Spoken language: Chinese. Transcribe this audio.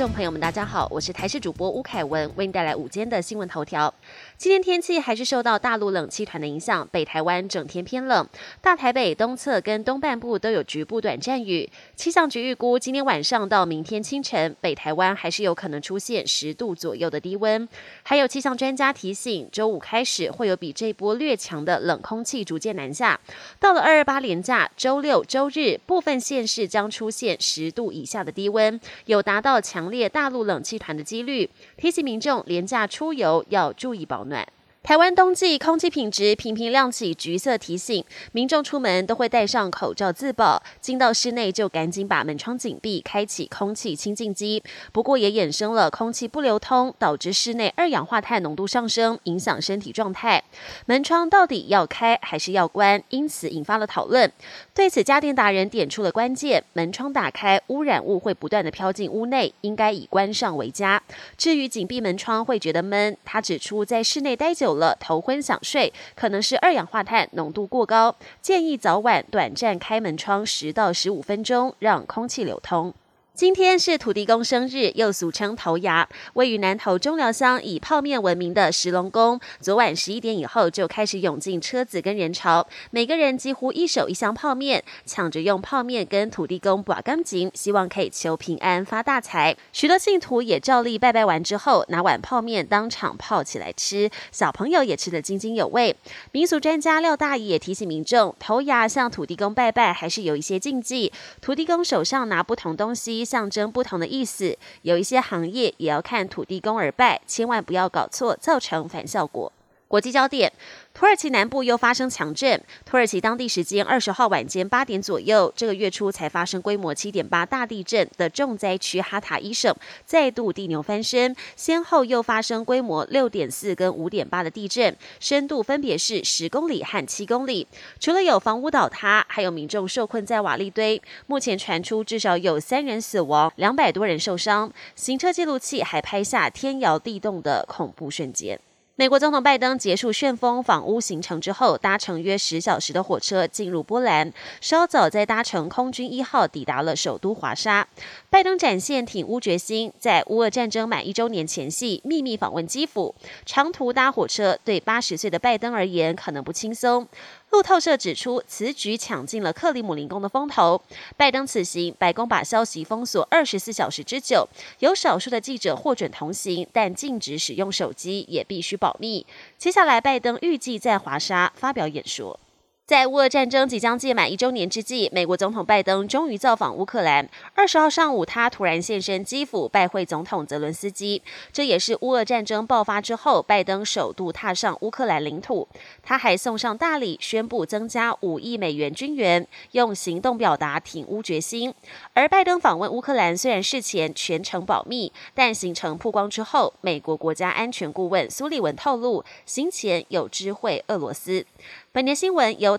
众朋友们，大家好，我是台视主播吴凯文，为您带来午间的新闻头条。今天天气还是受到大陆冷气团的影响，北台湾整天偏冷，大台北东侧跟东半部都有局部短暂雨。气象局预估，今天晚上到明天清晨，北台湾还是有可能出现十度左右的低温。还有气象专家提醒，周五开始会有比这波略强的冷空气逐渐南下，到了二二八连假周六、周日，部分县市将出现十度以下的低温，有达到强列大陆冷气团的几率。提醒民众廉价出游要注意保暖。台湾冬季空气品质频频亮起橘色提醒，民众出门都会戴上口罩自保，进到室内就赶紧把门窗紧闭，开启空气清净机。不过也衍生了空气不流通，导致室内二氧化碳浓度上升，影响身体状态。门窗到底要开还是要关？因此引发了讨论。对此，家电达人点出了关键：门窗打开，污染物会不断的飘进屋内，应该以关上为佳。至于紧闭门窗会觉得闷，他指出在室内待久。有了头昏想睡，可能是二氧化碳浓度过高，建议早晚短暂开门窗十到十五分钟，让空气流通。今天是土地公生日，又俗称头牙。位于南投中寮乡以泡面闻名的石龙宫，昨晚十一点以后就开始涌进车子跟人潮，每个人几乎一手一箱泡面，抢着用泡面跟土地公把干净，希望可以求平安发大财。许多信徒也照例拜拜完之后，拿碗泡面当场泡起来吃，小朋友也吃得津津有味。民俗专家廖大爷也提醒民众，头牙向土地公拜拜还是有一些禁忌，土地公手上拿不同东西。象征不同的意思，有一些行业也要看土地公而拜，千万不要搞错，造成反效果。国际焦点。土耳其南部又发生强震。土耳其当地时间二十号晚间八点左右，这个月初才发生规模七点八大地震的重灾区哈塔伊省再度地牛翻身，先后又发生规模六点四跟五点八的地震，深度分别是十公里和七公里。除了有房屋倒塌，还有民众受困在瓦砾堆。目前传出至少有三人死亡，两百多人受伤。行车记录器还拍下天摇地动的恐怖瞬间。美国总统拜登结束旋风访乌行程之后，搭乘约十小时的火车进入波兰，稍早在搭乘空军一号抵达了首都华沙。拜登展现挺乌决心，在乌俄战争满一周年前夕秘密访问基辅，长途搭火车对八十岁的拜登而言可能不轻松。路透社指出，此举抢尽了克里姆林宫的风头。拜登此行，白宫把消息封锁二十四小时之久，有少数的记者获准同行，但禁止使用手机，也必须保保密。接下来，拜登预计在华沙发表演说。在乌俄战争即将届满一周年之际，美国总统拜登终于造访乌克兰。二十号上午，他突然现身基辅拜会总统泽伦斯基，这也是乌俄战争爆发之后拜登首度踏上乌克兰领土。他还送上大礼，宣布增加五亿美元军援，用行动表达挺乌决心。而拜登访问乌克兰虽然事前全程保密，但行程曝光之后，美国国家安全顾问苏利文透露，行前有知会俄罗斯。本年新闻由